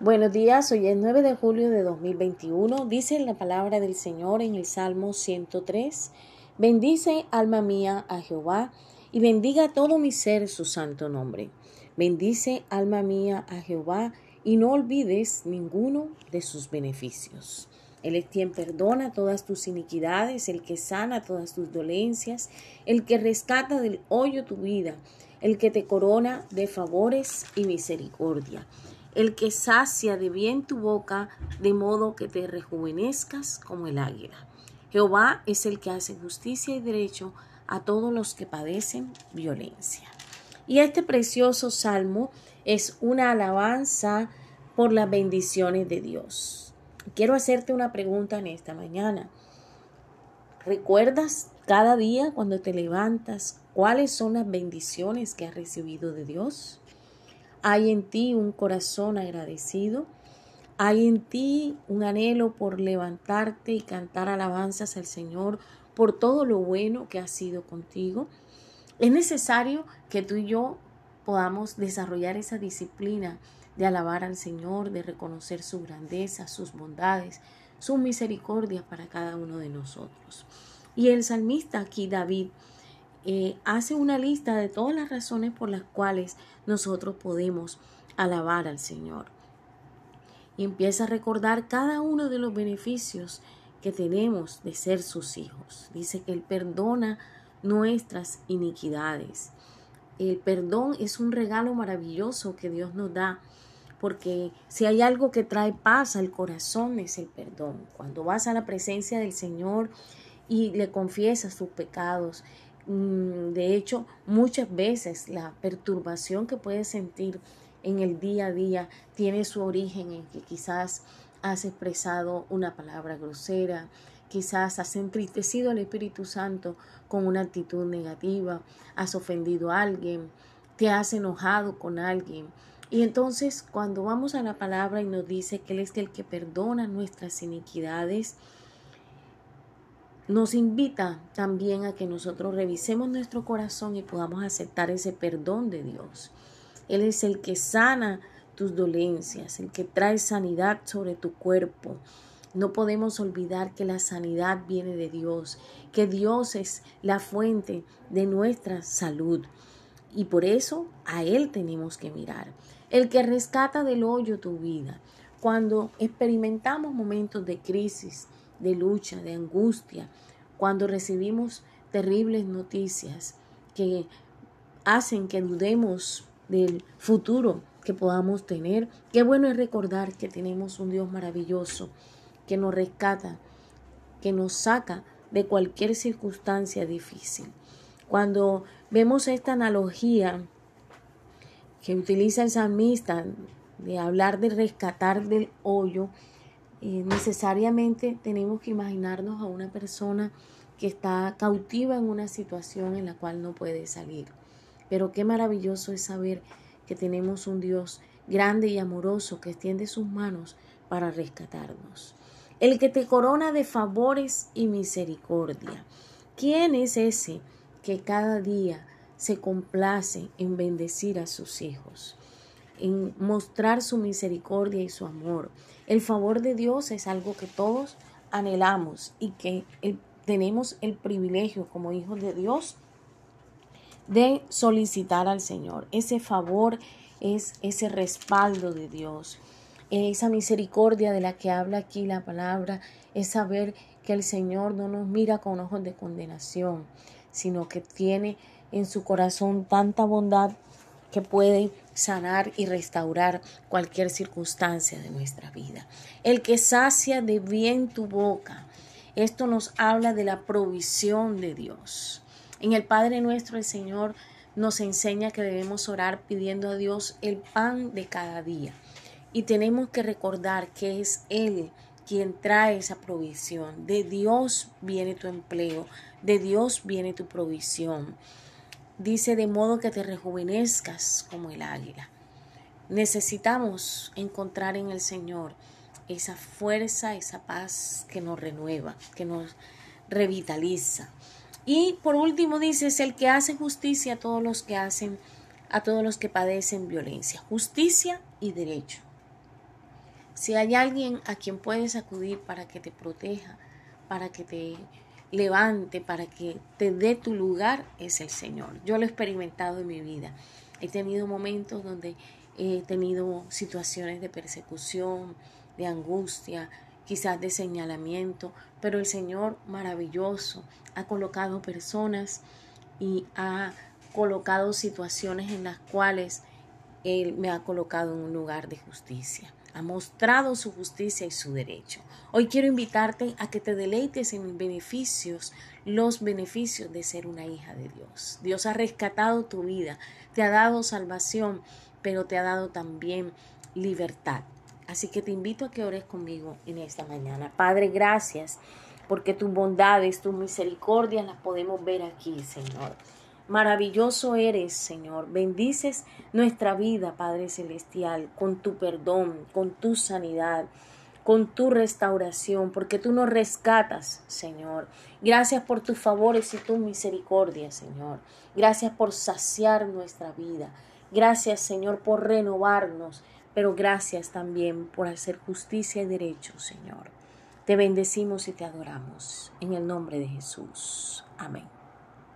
Buenos días, hoy es 9 de julio de 2021. Dice la palabra del Señor en el Salmo 103. Bendice, alma mía, a Jehová, y bendiga todo mi ser su santo nombre. Bendice, alma mía, a Jehová, y no olvides ninguno de sus beneficios. Él es quien perdona todas tus iniquidades, el que sana todas tus dolencias, el que rescata del hoyo tu vida, el que te corona de favores y misericordia el que sacia de bien tu boca, de modo que te rejuvenezcas como el águila. Jehová es el que hace justicia y derecho a todos los que padecen violencia. Y este precioso salmo es una alabanza por las bendiciones de Dios. Quiero hacerte una pregunta en esta mañana. ¿Recuerdas cada día cuando te levantas cuáles son las bendiciones que has recibido de Dios? Hay en ti un corazón agradecido. Hay en ti un anhelo por levantarte y cantar alabanzas al Señor por todo lo bueno que ha sido contigo. Es necesario que tú y yo podamos desarrollar esa disciplina de alabar al Señor, de reconocer su grandeza, sus bondades, su misericordia para cada uno de nosotros. Y el salmista aquí, David, eh, hace una lista de todas las razones por las cuales nosotros podemos alabar al Señor. Y empieza a recordar cada uno de los beneficios que tenemos de ser sus hijos. Dice que Él perdona nuestras iniquidades. El perdón es un regalo maravilloso que Dios nos da, porque si hay algo que trae paz al corazón es el perdón. Cuando vas a la presencia del Señor y le confiesas tus pecados, de hecho, muchas veces la perturbación que puedes sentir en el día a día tiene su origen en que quizás has expresado una palabra grosera, quizás has entristecido al Espíritu Santo con una actitud negativa, has ofendido a alguien, te has enojado con alguien. Y entonces cuando vamos a la palabra y nos dice que Él es el que perdona nuestras iniquidades, nos invita también a que nosotros revisemos nuestro corazón y podamos aceptar ese perdón de Dios. Él es el que sana tus dolencias, el que trae sanidad sobre tu cuerpo. No podemos olvidar que la sanidad viene de Dios, que Dios es la fuente de nuestra salud. Y por eso a Él tenemos que mirar. El que rescata del hoyo tu vida. Cuando experimentamos momentos de crisis, de lucha, de angustia, cuando recibimos terribles noticias que hacen que dudemos del futuro que podamos tener. Qué bueno es recordar que tenemos un Dios maravilloso que nos rescata, que nos saca de cualquier circunstancia difícil. Cuando vemos esta analogía que utiliza el salmista de hablar de rescatar del hoyo, necesariamente tenemos que imaginarnos a una persona que está cautiva en una situación en la cual no puede salir. Pero qué maravilloso es saber que tenemos un Dios grande y amoroso que extiende sus manos para rescatarnos. El que te corona de favores y misericordia. ¿Quién es ese que cada día se complace en bendecir a sus hijos? en mostrar su misericordia y su amor. El favor de Dios es algo que todos anhelamos y que tenemos el privilegio como hijos de Dios de solicitar al Señor. Ese favor es ese respaldo de Dios. Esa misericordia de la que habla aquí la palabra es saber que el Señor no nos mira con ojos de condenación, sino que tiene en su corazón tanta bondad que puede sanar y restaurar cualquier circunstancia de nuestra vida. El que sacia de bien tu boca. Esto nos habla de la provisión de Dios. En el Padre nuestro el Señor nos enseña que debemos orar pidiendo a Dios el pan de cada día. Y tenemos que recordar que es Él quien trae esa provisión. De Dios viene tu empleo, de Dios viene tu provisión. Dice de modo que te rejuvenezcas como el águila. Necesitamos encontrar en el Señor esa fuerza, esa paz que nos renueva, que nos revitaliza. Y por último dice, es el que hace justicia a todos los que hacen, a todos los que padecen violencia, justicia y derecho. Si hay alguien a quien puedes acudir para que te proteja, para que te levante, para que te dé tu lugar, es el Señor. Yo lo he experimentado en mi vida. He tenido momentos donde he tenido situaciones de persecución, de angustia, quizás de señalamiento, pero el Señor maravilloso ha colocado personas y ha colocado situaciones en las cuales Él me ha colocado en un lugar de justicia ha mostrado su justicia y su derecho. Hoy quiero invitarte a que te deleites en beneficios, los beneficios de ser una hija de Dios. Dios ha rescatado tu vida, te ha dado salvación, pero te ha dado también libertad. Así que te invito a que ores conmigo en esta mañana. Padre, gracias porque tus bondades, tus misericordias las podemos ver aquí, Señor. Maravilloso eres, Señor. Bendices nuestra vida, Padre Celestial, con tu perdón, con tu sanidad, con tu restauración, porque tú nos rescatas, Señor. Gracias por tus favores y tu misericordia, Señor. Gracias por saciar nuestra vida. Gracias, Señor, por renovarnos, pero gracias también por hacer justicia y derecho, Señor. Te bendecimos y te adoramos. En el nombre de Jesús. Amén.